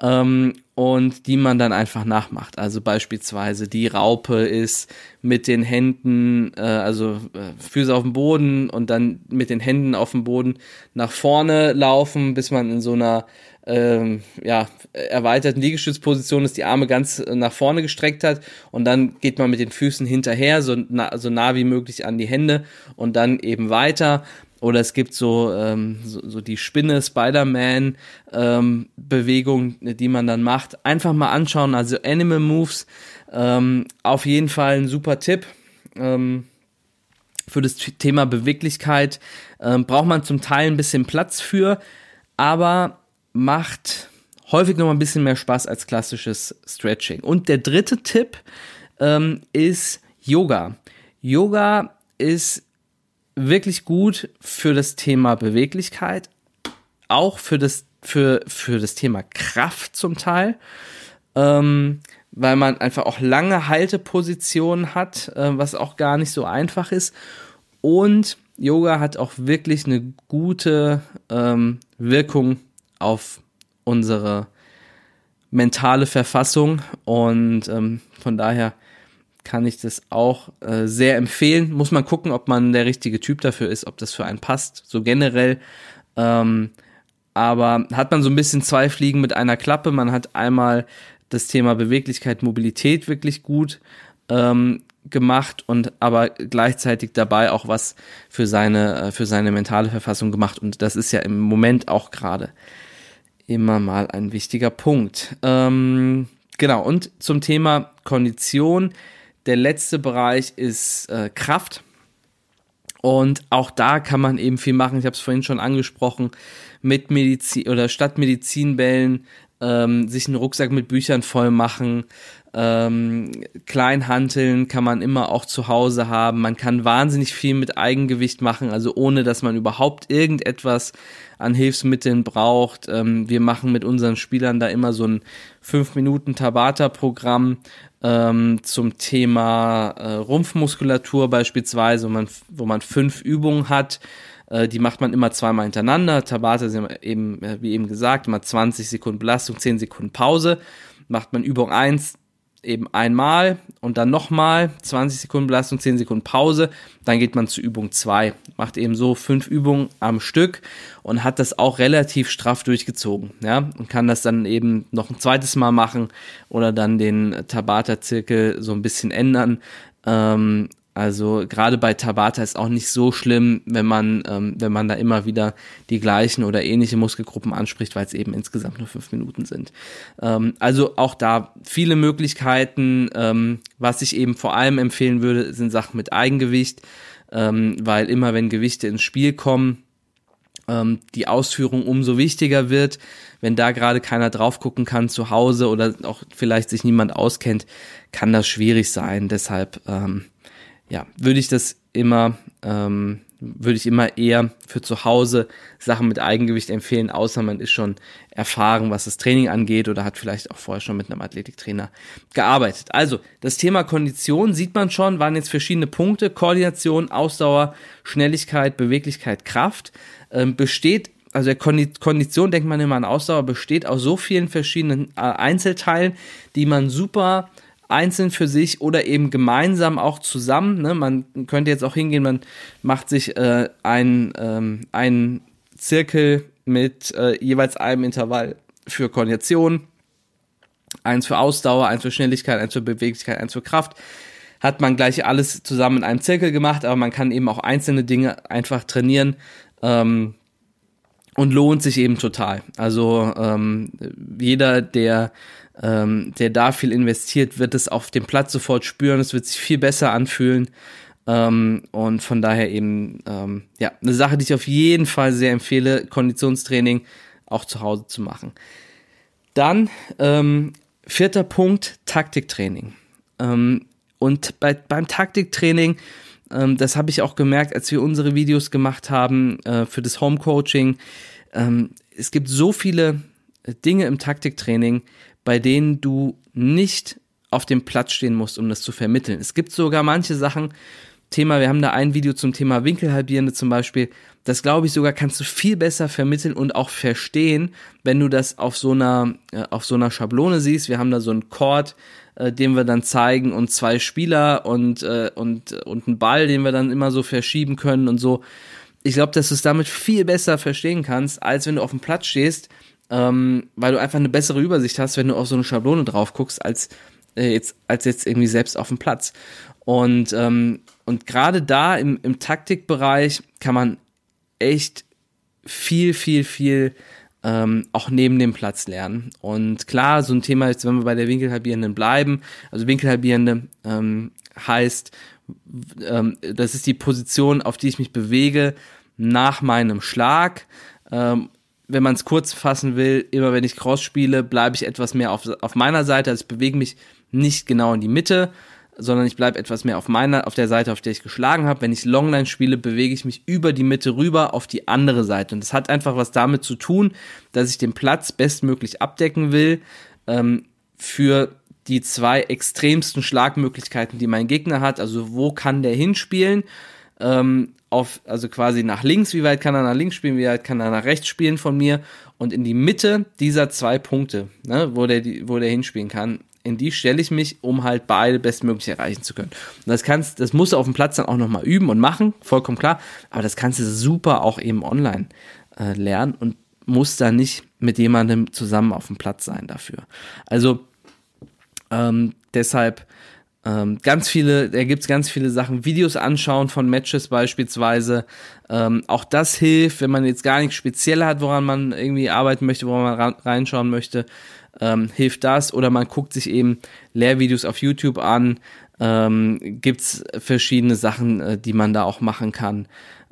S1: ähm, und die man dann einfach nachmacht. Also beispielsweise die Raupe ist mit den Händen, äh, also äh, Füße auf dem Boden und dann mit den Händen auf dem Boden nach vorne laufen, bis man in so einer ähm, ja, erweiterten Liegestützposition ist, die Arme ganz nach vorne gestreckt hat und dann geht man mit den Füßen hinterher, so nah, so nah wie möglich an die Hände und dann eben weiter oder es gibt so, ähm, so, so die Spinne Spider-Man ähm, die man dann macht. Einfach mal anschauen. Also Animal Moves ähm, auf jeden Fall ein super Tipp. Ähm, für das Thema Beweglichkeit ähm, braucht man zum Teil ein bisschen Platz für, aber macht häufig noch ein bisschen mehr Spaß als klassisches Stretching. Und der dritte Tipp ähm, ist Yoga. Yoga ist wirklich gut für das Thema Beweglichkeit, auch für das, für, für das Thema Kraft zum Teil, ähm, weil man einfach auch lange Haltepositionen hat, äh, was auch gar nicht so einfach ist. Und Yoga hat auch wirklich eine gute ähm, Wirkung auf unsere mentale Verfassung und ähm, von daher kann ich das auch äh, sehr empfehlen. Muss man gucken, ob man der richtige Typ dafür ist, ob das für einen passt, so generell. Ähm, aber hat man so ein bisschen zwei Fliegen mit einer Klappe. Man hat einmal das Thema Beweglichkeit, Mobilität wirklich gut ähm, gemacht und aber gleichzeitig dabei auch was für seine, äh, für seine mentale Verfassung gemacht. Und das ist ja im Moment auch gerade immer mal ein wichtiger Punkt. Ähm, genau, und zum Thema Kondition. Der letzte Bereich ist äh, Kraft. Und auch da kann man eben viel machen. Ich habe es vorhin schon angesprochen, mit Medizin oder statt Medizinbällen ähm, sich einen Rucksack mit Büchern voll machen, ähm, Kleinhanteln kann man immer auch zu Hause haben. Man kann wahnsinnig viel mit Eigengewicht machen, also ohne dass man überhaupt irgendetwas an Hilfsmitteln braucht. Ähm, wir machen mit unseren Spielern da immer so ein 5 Minuten Tabata-Programm ähm, zum Thema äh, Rumpfmuskulatur beispielsweise, wo man, wo man fünf Übungen hat. Äh, die macht man immer zweimal hintereinander. Tabata ist eben, äh, wie eben gesagt, immer 20 Sekunden Belastung, 10 Sekunden Pause. Macht man Übung 1, eben einmal und dann nochmal 20 Sekunden Belastung, 10 Sekunden Pause. Dann geht man zu Übung 2. Macht eben so fünf Übungen am Stück und hat das auch relativ straff durchgezogen. Ja, und kann das dann eben noch ein zweites Mal machen oder dann den Tabata-Zirkel so ein bisschen ändern. Ähm, also gerade bei Tabata ist auch nicht so schlimm, wenn man, ähm, wenn man da immer wieder die gleichen oder ähnliche Muskelgruppen anspricht, weil es eben insgesamt nur fünf Minuten sind. Ähm, also auch da viele Möglichkeiten. Ähm, was ich eben vor allem empfehlen würde, sind Sachen mit Eigengewicht, ähm, weil immer wenn Gewichte ins Spiel kommen, ähm, die Ausführung umso wichtiger wird. Wenn da gerade keiner drauf gucken kann zu Hause oder auch vielleicht sich niemand auskennt, kann das schwierig sein. Deshalb ähm, ja, würde ich das immer, ähm, würde ich immer eher für zu Hause Sachen mit Eigengewicht empfehlen, außer man ist schon erfahren, was das Training angeht oder hat vielleicht auch vorher schon mit einem Athletiktrainer gearbeitet. Also, das Thema Kondition sieht man schon, waren jetzt verschiedene Punkte. Koordination, Ausdauer, Schnelligkeit, Beweglichkeit, Kraft. Ähm, besteht also der Kondition denkt man immer an Ausdauer, besteht aus so vielen verschiedenen äh, Einzelteilen, die man super einzeln für sich oder eben gemeinsam auch zusammen. Ne? Man könnte jetzt auch hingehen, man macht sich äh, ein, ähm, einen Zirkel mit äh, jeweils einem Intervall für Koordination, eins für Ausdauer, eins für Schnelligkeit, eins für Beweglichkeit, eins für Kraft. Hat man gleich alles zusammen in einem Zirkel gemacht, aber man kann eben auch einzelne Dinge einfach trainieren. Ähm, und lohnt sich eben total. Also ähm, jeder, der ähm, der da viel investiert, wird es auf dem Platz sofort spüren. Es wird sich viel besser anfühlen. Ähm, und von daher eben, ähm, ja, eine Sache, die ich auf jeden Fall sehr empfehle, Konditionstraining auch zu Hause zu machen. Dann, ähm, vierter Punkt, Taktiktraining. Ähm, und bei, beim Taktiktraining, ähm, das habe ich auch gemerkt, als wir unsere Videos gemacht haben äh, für das Home Coaching. Ähm, es gibt so viele Dinge im Taktiktraining, bei denen du nicht auf dem Platz stehen musst, um das zu vermitteln. Es gibt sogar manche Sachen, Thema, wir haben da ein Video zum Thema Winkelhalbierende zum Beispiel, das glaube ich sogar kannst du viel besser vermitteln und auch verstehen, wenn du das auf so einer, äh, auf so einer Schablone siehst. Wir haben da so einen Chord, äh, den wir dann zeigen und zwei Spieler und, äh, und, und einen Ball, den wir dann immer so verschieben können und so. Ich glaube, dass du es damit viel besser verstehen kannst, als wenn du auf dem Platz stehst ähm, weil du einfach eine bessere Übersicht hast, wenn du auf so eine Schablone drauf guckst, als äh, jetzt, als jetzt irgendwie selbst auf dem Platz. Und, ähm, und gerade da im, im Taktikbereich kann man echt viel, viel, viel ähm, auch neben dem Platz lernen. Und klar, so ein Thema ist, wenn wir bei der Winkelhalbierenden bleiben, also Winkelhalbierende ähm, heißt, ähm, das ist die Position, auf die ich mich bewege nach meinem Schlag. Ähm, wenn man es kurz fassen will, immer wenn ich Cross spiele, bleibe ich etwas mehr auf, auf meiner Seite. Also ich bewege mich nicht genau in die Mitte, sondern ich bleibe etwas mehr auf meiner, auf der Seite, auf der ich geschlagen habe. Wenn ich Longline spiele, bewege ich mich über die Mitte rüber auf die andere Seite. Und das hat einfach was damit zu tun, dass ich den Platz bestmöglich abdecken will ähm, für die zwei extremsten Schlagmöglichkeiten, die mein Gegner hat. Also wo kann der hinspielen? Ähm, auf, also quasi nach links, wie weit kann er nach links spielen, wie weit kann er nach rechts spielen von mir und in die Mitte dieser zwei Punkte, ne, wo der, wo der hinspielen kann, in die stelle ich mich, um halt beide bestmöglich erreichen zu können. Und das kannst, das musst du auf dem Platz dann auch nochmal üben und machen, vollkommen klar, aber das kannst du super auch eben online äh, lernen und musst da nicht mit jemandem zusammen auf dem Platz sein dafür. Also ähm, deshalb ähm, ganz viele, da gibt's ganz viele Sachen, Videos anschauen von Matches beispielsweise. Ähm, auch das hilft, wenn man jetzt gar nichts speziell hat, woran man irgendwie arbeiten möchte, woran man reinschauen möchte, ähm, hilft das. Oder man guckt sich eben Lehrvideos auf YouTube an. Ähm, gibt's verschiedene Sachen, äh, die man da auch machen kann.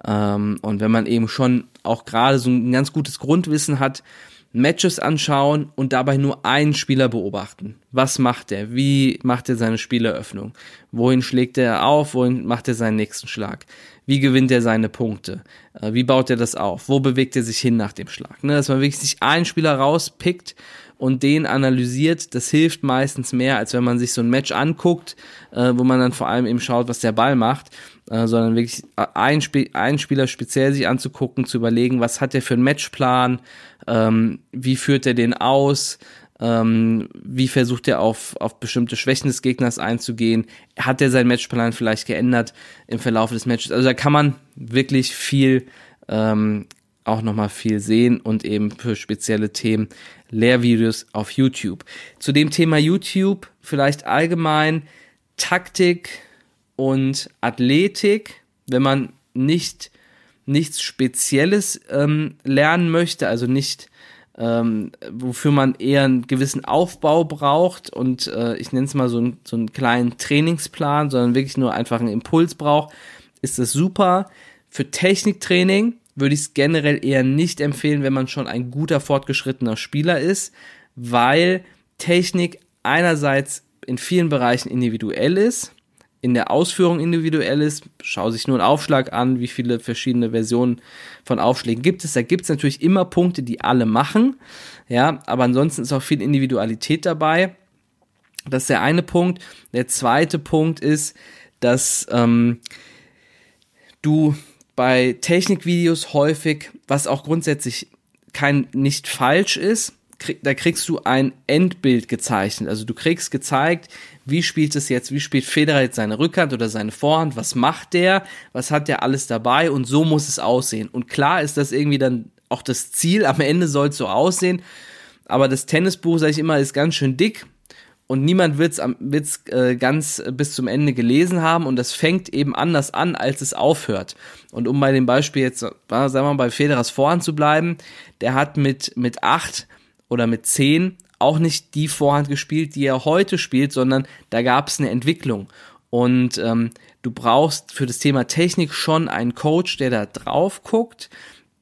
S1: Ähm, und wenn man eben schon auch gerade so ein ganz gutes Grundwissen hat, Matches anschauen und dabei nur einen Spieler beobachten. Was macht er? Wie macht er seine Spieleröffnung? Wohin schlägt er auf? Wohin macht er seinen nächsten Schlag? Wie gewinnt er seine Punkte? Äh, wie baut er das auf? Wo bewegt er sich hin nach dem Schlag? Ne, dass man wirklich sich einen Spieler rauspickt und den analysiert, das hilft meistens mehr, als wenn man sich so ein Match anguckt, äh, wo man dann vor allem eben schaut, was der Ball macht äh, sondern wirklich ein Sp einen Spieler speziell sich anzugucken, zu überlegen, was hat er für einen Matchplan, ähm, wie führt er den aus, ähm, wie versucht er auf, auf bestimmte Schwächen des Gegners einzugehen, hat er seinen Matchplan vielleicht geändert im Verlauf des Matches. Also da kann man wirklich viel ähm, auch nochmal viel sehen und eben für spezielle Themen Lehrvideos auf YouTube. Zu dem Thema YouTube vielleicht allgemein Taktik, und Athletik, wenn man nicht nichts Spezielles ähm, lernen möchte, also nicht ähm, wofür man eher einen gewissen Aufbau braucht und äh, ich nenne es mal so, ein, so einen kleinen Trainingsplan, sondern wirklich nur einfach einen Impuls braucht, ist das super. Für Techniktraining würde ich es generell eher nicht empfehlen, wenn man schon ein guter fortgeschrittener Spieler ist, weil Technik einerseits in vielen Bereichen individuell ist in der Ausführung individuell ist. Schau sich nur einen Aufschlag an, wie viele verschiedene Versionen von Aufschlägen gibt es. Da gibt es natürlich immer Punkte, die alle machen. Ja, aber ansonsten ist auch viel Individualität dabei. Das ist der eine Punkt. Der zweite Punkt ist, dass ähm, du bei Technikvideos häufig, was auch grundsätzlich kein nicht falsch ist, da kriegst du ein Endbild gezeichnet. Also du kriegst gezeigt, wie spielt es jetzt, wie spielt Federer jetzt seine Rückhand oder seine Vorhand, was macht der, was hat der alles dabei und so muss es aussehen. Und klar ist das irgendwie dann auch das Ziel, am Ende soll es so aussehen, aber das Tennisbuch, sage ich immer, ist ganz schön dick und niemand wird es äh, ganz bis zum Ende gelesen haben und das fängt eben anders an, als es aufhört. Und um bei dem Beispiel jetzt, sagen wir mal, bei Federers Vorhand zu bleiben, der hat mit, mit acht oder mit zehn auch nicht die Vorhand gespielt, die er heute spielt, sondern da gab es eine Entwicklung. Und ähm, du brauchst für das Thema Technik schon einen Coach, der da drauf guckt,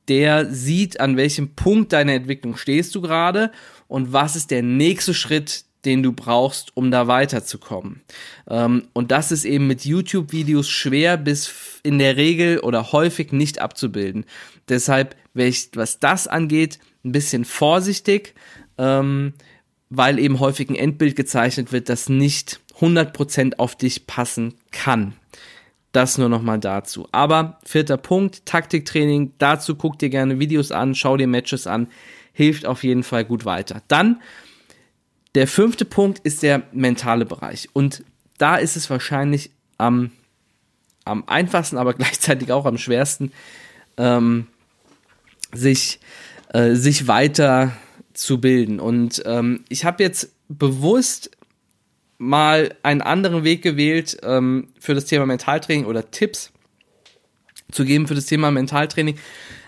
S1: der sieht, an welchem Punkt deiner Entwicklung stehst du gerade und was ist der nächste Schritt, den du brauchst, um da weiterzukommen. Ähm, und das ist eben mit YouTube-Videos schwer bis in der Regel oder häufig nicht abzubilden. Deshalb ich, was das angeht, ein bisschen vorsichtig ähm, weil eben häufig ein Endbild gezeichnet wird, das nicht 100% auf dich passen kann. Das nur nochmal dazu. Aber vierter Punkt, Taktiktraining. Dazu guck dir gerne Videos an, schau dir Matches an. Hilft auf jeden Fall gut weiter. Dann der fünfte Punkt ist der mentale Bereich. Und da ist es wahrscheinlich am, am einfachsten, aber gleichzeitig auch am schwersten, ähm, sich, äh, sich weiter zu bilden. Und ähm, ich habe jetzt bewusst mal einen anderen Weg gewählt ähm, für das Thema Mentaltraining oder Tipps zu geben für das Thema Mentaltraining.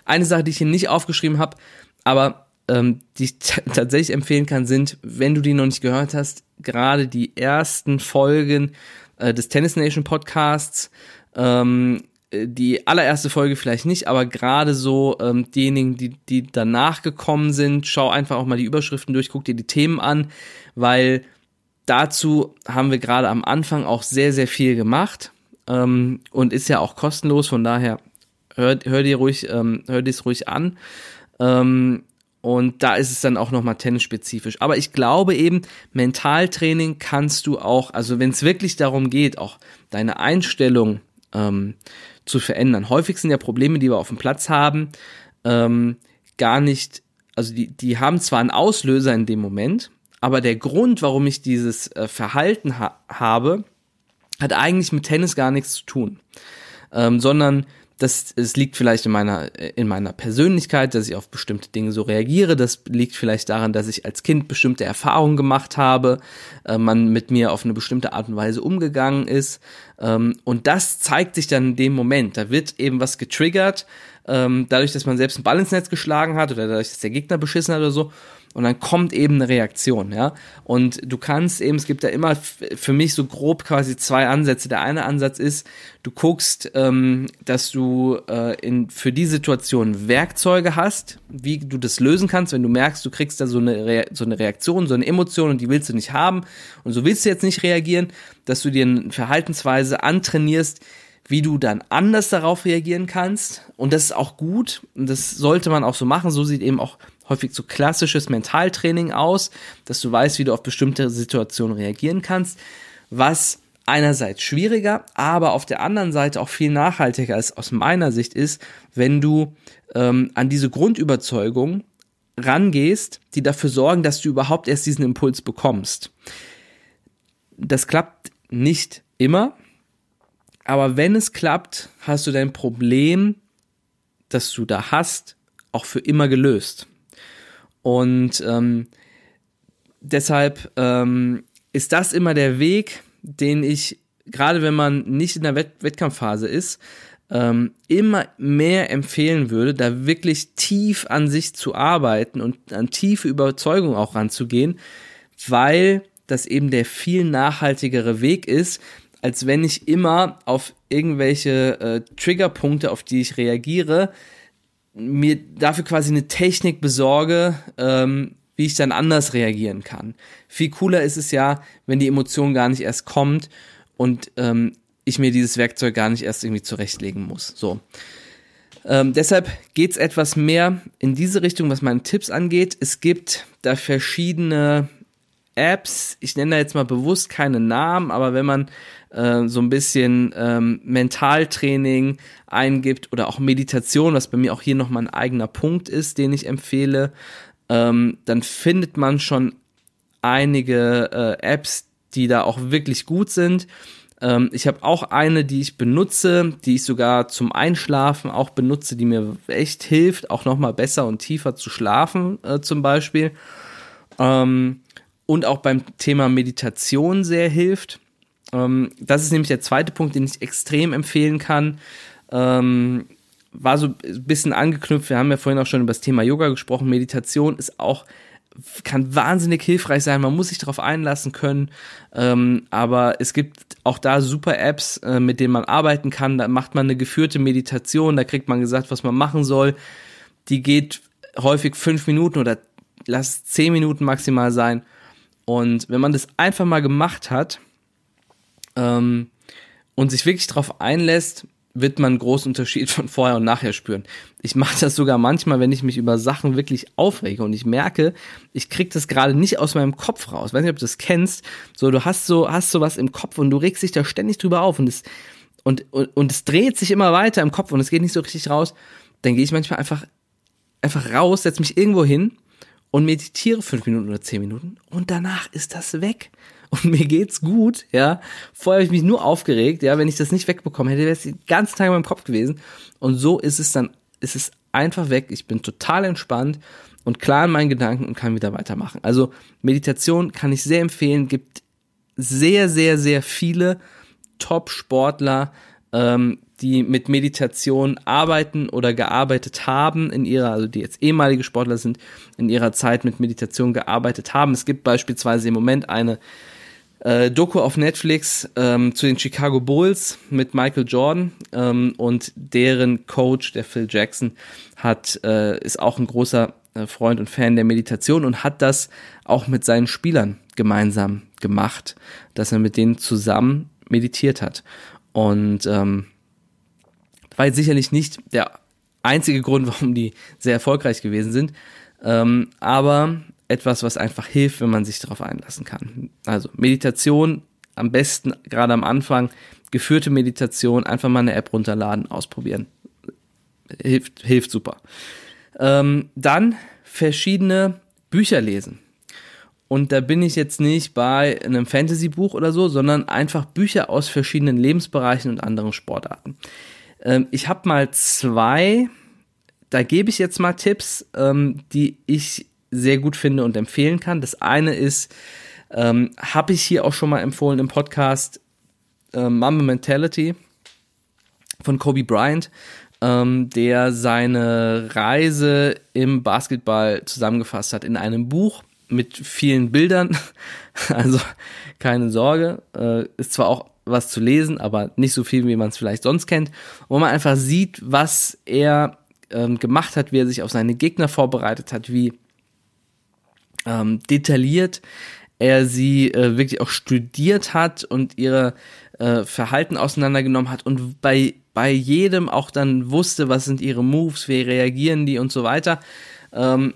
S1: Eine Sache, die ich hier nicht aufgeschrieben habe, aber ähm, die ich tatsächlich empfehlen kann, sind, wenn du die noch nicht gehört hast, gerade die ersten Folgen äh, des Tennis Nation Podcasts. Ähm, die allererste Folge vielleicht nicht, aber gerade so ähm, diejenigen, die, die danach gekommen sind, schau einfach auch mal die Überschriften durch, guck dir die Themen an, weil dazu haben wir gerade am Anfang auch sehr, sehr viel gemacht ähm, und ist ja auch kostenlos, von daher hör, hör dir ruhig, ähm, hör dir es ruhig an. Ähm, und da ist es dann auch nochmal tennisspezifisch. Aber ich glaube eben, Mentaltraining kannst du auch, also wenn es wirklich darum geht, auch deine Einstellung ähm, zu verändern. Häufig sind ja Probleme, die wir auf dem Platz haben, ähm, gar nicht, also die, die haben zwar einen Auslöser in dem Moment, aber der Grund, warum ich dieses äh, Verhalten ha habe, hat eigentlich mit Tennis gar nichts zu tun, ähm, sondern das, es liegt vielleicht in meiner, in meiner Persönlichkeit, dass ich auf bestimmte Dinge so reagiere. Das liegt vielleicht daran, dass ich als Kind bestimmte Erfahrungen gemacht habe, äh, man mit mir auf eine bestimmte Art und Weise umgegangen ist. Ähm, und das zeigt sich dann in dem Moment. Da wird eben was getriggert, ähm, dadurch, dass man selbst einen Ball ins Netz geschlagen hat oder dadurch, dass der Gegner beschissen hat oder so und dann kommt eben eine Reaktion, ja. Und du kannst eben, es gibt da immer für mich so grob quasi zwei Ansätze. Der eine Ansatz ist, du guckst, ähm, dass du äh, in, für die Situation Werkzeuge hast, wie du das lösen kannst, wenn du merkst, du kriegst da so eine, Re so eine Reaktion, so eine Emotion und die willst du nicht haben und so willst du jetzt nicht reagieren, dass du dir eine Verhaltensweise antrainierst, wie du dann anders darauf reagieren kannst. Und das ist auch gut. Und das sollte man auch so machen. So sieht eben auch häufig so klassisches Mentaltraining aus, dass du weißt, wie du auf bestimmte Situationen reagieren kannst, was einerseits schwieriger, aber auf der anderen Seite auch viel nachhaltiger ist aus meiner Sicht ist, wenn du ähm, an diese Grundüberzeugung rangehst, die dafür sorgen, dass du überhaupt erst diesen Impuls bekommst. Das klappt nicht immer, aber wenn es klappt, hast du dein Problem, das du da hast, auch für immer gelöst. Und ähm, deshalb ähm, ist das immer der Weg, den ich, gerade wenn man nicht in der Wett Wettkampfphase ist, ähm, immer mehr empfehlen würde, da wirklich tief an sich zu arbeiten und an tiefe Überzeugung auch ranzugehen, weil das eben der viel nachhaltigere Weg ist, als wenn ich immer auf irgendwelche äh, Triggerpunkte, auf die ich reagiere, mir dafür quasi eine Technik besorge, ähm, wie ich dann anders reagieren kann. Viel cooler ist es ja, wenn die Emotion gar nicht erst kommt und ähm, ich mir dieses Werkzeug gar nicht erst irgendwie zurechtlegen muss. So. Ähm, deshalb geht's etwas mehr in diese Richtung, was meine Tipps angeht. Es gibt da verschiedene Apps. Ich nenne da jetzt mal bewusst keine Namen, aber wenn man äh, so ein bisschen ähm, Mentaltraining eingibt oder auch Meditation, was bei mir auch hier nochmal ein eigener Punkt ist, den ich empfehle, ähm, dann findet man schon einige äh, Apps, die da auch wirklich gut sind. Ähm, ich habe auch eine, die ich benutze, die ich sogar zum Einschlafen auch benutze, die mir echt hilft, auch nochmal besser und tiefer zu schlafen äh, zum Beispiel. Ähm, und auch beim Thema Meditation sehr hilft. Ähm, das ist nämlich der zweite Punkt, den ich extrem empfehlen kann. Ähm, war so ein bisschen angeknüpft. Wir haben ja vorhin auch schon über das Thema Yoga gesprochen. Meditation ist auch kann wahnsinnig hilfreich sein. Man muss sich darauf einlassen können. Ähm, aber es gibt auch da super Apps, äh, mit denen man arbeiten kann. Da macht man eine geführte Meditation. Da kriegt man gesagt, was man machen soll. Die geht häufig fünf Minuten oder lass zehn Minuten maximal sein. Und wenn man das einfach mal gemacht hat, ähm, und sich wirklich darauf einlässt, wird man einen großen Unterschied von vorher und nachher spüren. Ich mache das sogar manchmal, wenn ich mich über Sachen wirklich aufrege und ich merke, ich krieg das gerade nicht aus meinem Kopf raus. weiß nicht, ob du das kennst. So, du hast so, hast so was im Kopf und du regst dich da ständig drüber auf und es, und, und, und es dreht sich immer weiter im Kopf und es geht nicht so richtig raus. Dann gehe ich manchmal einfach, einfach raus, setze mich irgendwo hin und meditiere fünf Minuten oder zehn Minuten und danach ist das weg und mir geht's gut, ja. Vorher habe ich mich nur aufgeregt, ja, wenn ich das nicht wegbekommen hätte, wäre es den ganzen Tag in meinem Kopf gewesen. Und so ist es dann, ist es einfach weg. Ich bin total entspannt und klar in meinen Gedanken und kann wieder weitermachen. Also Meditation kann ich sehr empfehlen, gibt sehr, sehr, sehr viele Top-Sportler, ähm, die mit Meditation arbeiten oder gearbeitet haben in ihrer, also die jetzt ehemalige Sportler sind, in ihrer Zeit mit Meditation gearbeitet haben. Es gibt beispielsweise im Moment eine äh, Doku auf Netflix ähm, zu den Chicago Bulls mit Michael Jordan ähm, und deren Coach, der Phil Jackson, hat äh, ist auch ein großer äh, Freund und Fan der Meditation und hat das auch mit seinen Spielern gemeinsam gemacht, dass er mit denen zusammen meditiert hat. Und ähm, war jetzt sicherlich nicht der einzige Grund, warum die sehr erfolgreich gewesen sind, ähm, aber etwas, was einfach hilft, wenn man sich darauf einlassen kann. Also Meditation am besten gerade am Anfang geführte Meditation, einfach mal eine App runterladen, ausprobieren. Hilft, hilft super. Ähm, dann verschiedene Bücher lesen. Und da bin ich jetzt nicht bei einem Fantasy-Buch oder so, sondern einfach Bücher aus verschiedenen Lebensbereichen und anderen Sportarten. Ähm, ich habe mal zwei, da gebe ich jetzt mal Tipps, ähm, die ich sehr gut finde und empfehlen kann. Das eine ist, ähm, habe ich hier auch schon mal empfohlen im Podcast, äh, Mama Mentality von Kobe Bryant, ähm, der seine Reise im Basketball zusammengefasst hat in einem Buch mit vielen Bildern. Also keine Sorge, äh, ist zwar auch was zu lesen, aber nicht so viel, wie man es vielleicht sonst kennt, wo man einfach sieht, was er ähm, gemacht hat, wie er sich auf seine Gegner vorbereitet hat, wie ähm, detailliert er sie äh, wirklich auch studiert hat und ihre äh, Verhalten auseinandergenommen hat und bei, bei jedem auch dann wusste, was sind ihre Moves, wie reagieren die und so weiter. Ähm,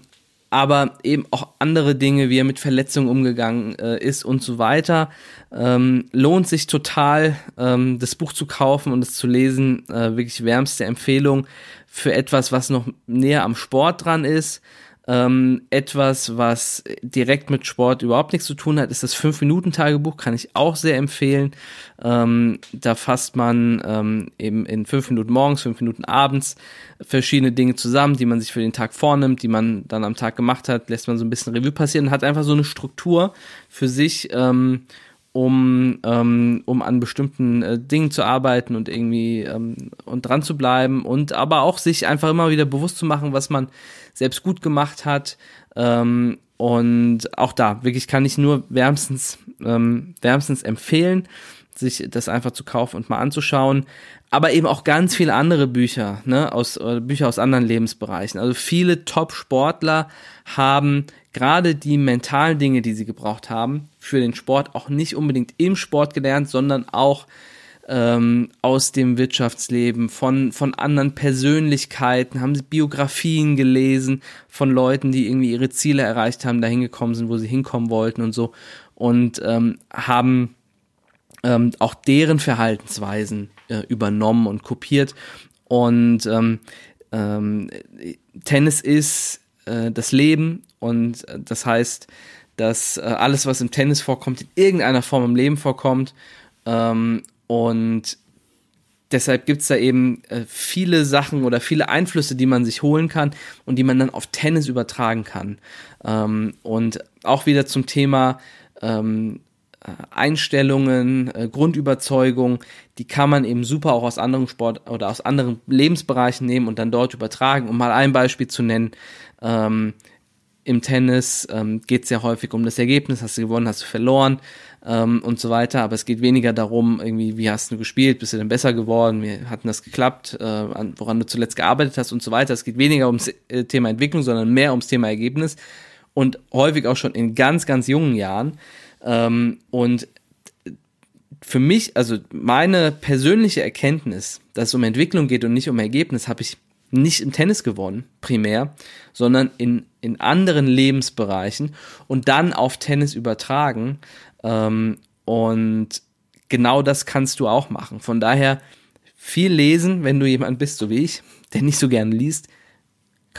S1: aber eben auch andere Dinge, wie er mit Verletzungen umgegangen äh, ist und so weiter. Ähm, lohnt sich total, ähm, das Buch zu kaufen und es zu lesen. Äh, wirklich wärmste Empfehlung für etwas, was noch näher am Sport dran ist. Ähm, etwas, was direkt mit Sport überhaupt nichts zu tun hat, ist das 5-Minuten-Tagebuch, kann ich auch sehr empfehlen. Ähm, da fasst man ähm, eben in 5 Minuten morgens, 5 Minuten abends verschiedene Dinge zusammen, die man sich für den Tag vornimmt, die man dann am Tag gemacht hat, lässt man so ein bisschen Revue passieren hat einfach so eine Struktur für sich, ähm, um, ähm, um an bestimmten äh, Dingen zu arbeiten und irgendwie ähm, und dran zu bleiben und aber auch sich einfach immer wieder bewusst zu machen, was man selbst gut gemacht hat. Ähm, und auch da, wirklich kann ich nur wärmstens, ähm, wärmstens empfehlen, sich das einfach zu kaufen und mal anzuschauen. Aber eben auch ganz viele andere Bücher, ne, aus, äh, Bücher aus anderen Lebensbereichen. Also viele Top-Sportler haben gerade die mentalen Dinge, die sie gebraucht haben, für den Sport auch nicht unbedingt im Sport gelernt, sondern auch ähm, aus dem Wirtschaftsleben, von, von anderen Persönlichkeiten, haben sie Biografien gelesen von Leuten, die irgendwie ihre Ziele erreicht haben, dahin gekommen sind, wo sie hinkommen wollten und so und ähm, haben ähm, auch deren Verhaltensweisen äh, übernommen und kopiert und ähm, ähm, Tennis ist äh, das Leben und äh, das heißt, dass äh, alles, was im Tennis vorkommt, in irgendeiner Form im Leben vorkommt. Ähm, und deshalb gibt es da eben äh, viele Sachen oder viele Einflüsse, die man sich holen kann und die man dann auf Tennis übertragen kann. Ähm, und auch wieder zum Thema ähm, äh, Einstellungen, äh, Grundüberzeugung, die kann man eben super auch aus anderen Sport oder aus anderen Lebensbereichen nehmen und dann dort übertragen. Um mal ein Beispiel zu nennen, ähm, im Tennis ähm, geht es ja häufig um das Ergebnis, hast du gewonnen, hast du verloren ähm, und so weiter, aber es geht weniger darum, irgendwie, wie hast du gespielt, bist du denn besser geworden, wie hat das geklappt, äh, an, woran du zuletzt gearbeitet hast und so weiter. Es geht weniger ums äh, Thema Entwicklung, sondern mehr ums Thema Ergebnis und häufig auch schon in ganz, ganz jungen Jahren. Ähm, und für mich, also meine persönliche Erkenntnis, dass es um Entwicklung geht und nicht um Ergebnis, habe ich nicht im Tennis gewonnen, primär, sondern in, in anderen Lebensbereichen und dann auf Tennis übertragen. Ähm, und genau das kannst du auch machen. Von daher viel lesen, wenn du jemand bist, so wie ich, der nicht so gerne liest.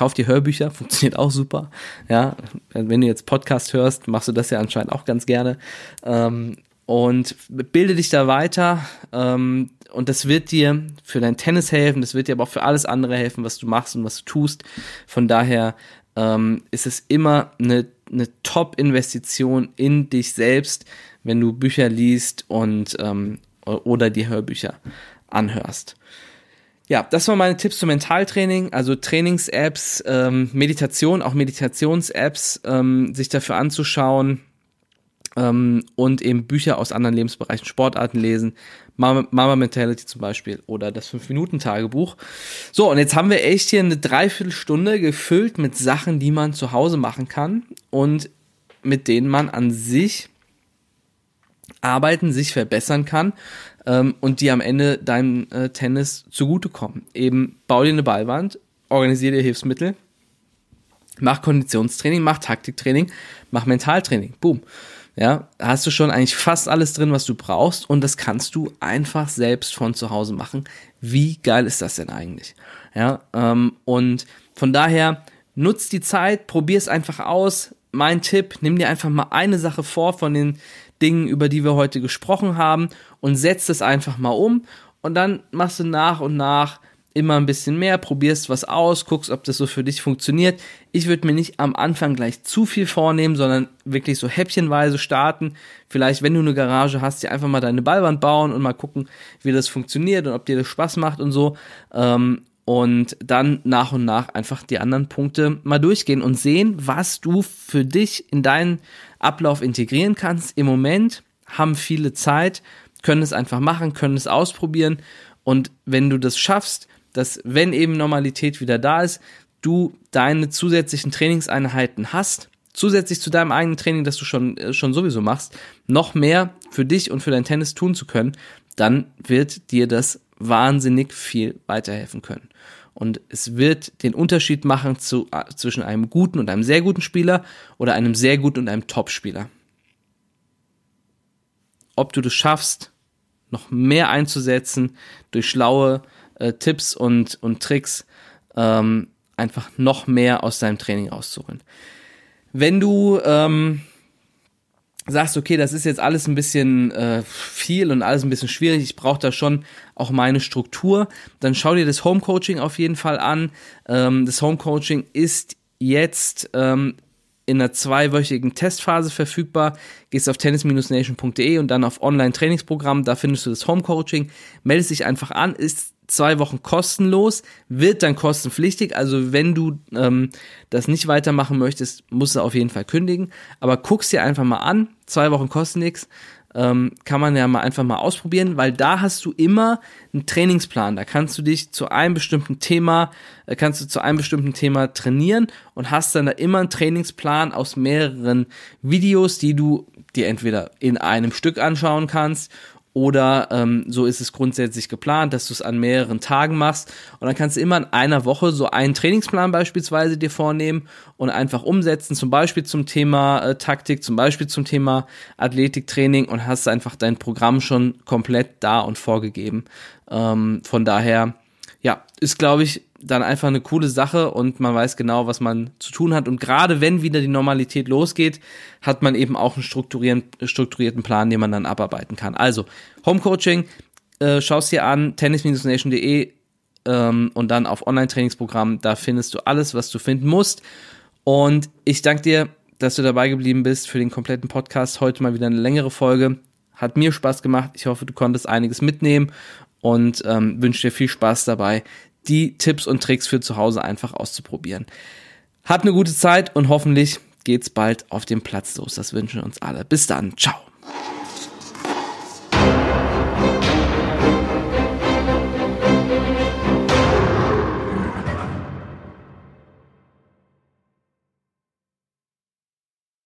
S1: Kauf dir Hörbücher, funktioniert auch super. Ja, wenn du jetzt Podcast hörst, machst du das ja anscheinend auch ganz gerne. Ähm, und bilde dich da weiter. Ähm, und das wird dir für dein Tennis helfen, das wird dir aber auch für alles andere helfen, was du machst und was du tust. Von daher ähm, ist es immer eine, eine Top-Investition in dich selbst, wenn du Bücher liest und ähm, oder die Hörbücher anhörst. Ja, das waren meine Tipps zum Mentaltraining, also Trainings-Apps, ähm, Meditation, auch Meditations-Apps, ähm, sich dafür anzuschauen ähm, und eben Bücher aus anderen Lebensbereichen, Sportarten lesen, Mama, Mama Mentality zum Beispiel oder das 5-Minuten-Tagebuch. So, und jetzt haben wir echt hier eine Dreiviertelstunde gefüllt mit Sachen, die man zu Hause machen kann und mit denen man an sich arbeiten, sich verbessern kann ähm, und die am Ende deinem äh, Tennis zugutekommen. Eben bau dir eine Ballwand, organisiere dir Hilfsmittel, mach Konditionstraining, mach Taktiktraining, mach Mentaltraining. Boom. ja, hast du schon eigentlich fast alles drin, was du brauchst und das kannst du einfach selbst von zu Hause machen. Wie geil ist das denn eigentlich? Ja, ähm, und von daher nutz die Zeit, probier es einfach aus. Mein Tipp, nimm dir einfach mal eine Sache vor von den Dingen, über die wir heute gesprochen haben und setz es einfach mal um und dann machst du nach und nach immer ein bisschen mehr, probierst was aus, guckst, ob das so für dich funktioniert. Ich würde mir nicht am Anfang gleich zu viel vornehmen, sondern wirklich so häppchenweise starten. Vielleicht, wenn du eine Garage hast, dir einfach mal deine Ballwand bauen und mal gucken, wie das funktioniert und ob dir das Spaß macht und so. Ähm, und dann nach und nach einfach die anderen Punkte mal durchgehen und sehen, was du für dich in deinen Ablauf integrieren kannst. Im Moment haben viele Zeit, können es einfach machen, können es ausprobieren. Und wenn du das schaffst, dass wenn eben Normalität wieder da ist, du deine zusätzlichen Trainingseinheiten hast, zusätzlich zu deinem eigenen Training, das du schon, äh, schon sowieso machst, noch mehr für dich und für dein Tennis tun zu können, dann wird dir das wahnsinnig viel weiterhelfen können. Und es wird den Unterschied machen zu, äh, zwischen einem guten und einem sehr guten Spieler oder einem sehr guten und einem Top-Spieler. Ob du das schaffst, noch mehr einzusetzen durch schlaue äh, Tipps und, und Tricks ähm, einfach noch mehr aus deinem Training rauszuholen. Wenn du ähm, sagst, okay, das ist jetzt alles ein bisschen äh, viel und alles ein bisschen schwierig, ich brauche da schon auch meine Struktur, dann schau dir das Home Coaching auf jeden Fall an. Ähm, das Home Coaching ist jetzt ähm, in einer zweiwöchigen Testphase verfügbar. Gehst auf tennis-nation.de und dann auf Online-Trainingsprogramm, da findest du das Home Coaching. Meldest dich einfach an, ist zwei Wochen kostenlos, wird dann kostenpflichtig. Also wenn du ähm, das nicht weitermachen möchtest, musst du auf jeden Fall kündigen. Aber guck's dir einfach mal an. Zwei Wochen kosten nichts. Ähm, kann man ja mal einfach mal ausprobieren, weil da hast du immer einen Trainingsplan. Da kannst du dich zu einem bestimmten Thema, äh, kannst du zu einem bestimmten Thema trainieren und hast dann da immer einen Trainingsplan aus mehreren Videos, die du dir entweder in einem Stück anschauen kannst oder ähm, so ist es grundsätzlich geplant, dass du es an mehreren Tagen machst. Und dann kannst du immer in einer Woche so einen Trainingsplan beispielsweise dir vornehmen und einfach umsetzen, zum Beispiel zum Thema äh, Taktik, zum Beispiel zum Thema Athletiktraining und hast einfach dein Programm schon komplett da und vorgegeben. Ähm, von daher, ja, ist, glaube ich, dann einfach eine coole Sache und man weiß genau, was man zu tun hat. Und gerade wenn wieder die Normalität losgeht, hat man eben auch einen strukturierten Plan, den man dann abarbeiten kann. Also, Homecoaching, äh, schaust dir an, tennis-nation.de ähm, und dann auf Online-Trainingsprogramm, da findest du alles, was du finden musst. Und ich danke dir, dass du dabei geblieben bist für den kompletten Podcast. Heute mal wieder eine längere Folge. Hat mir Spaß gemacht. Ich hoffe, du konntest einiges mitnehmen und ähm, wünsche dir viel Spaß dabei, die Tipps und Tricks für zu Hause einfach auszuprobieren. Habt eine gute Zeit und hoffentlich geht's bald auf dem Platz los. Das wünschen uns alle. Bis dann. Ciao.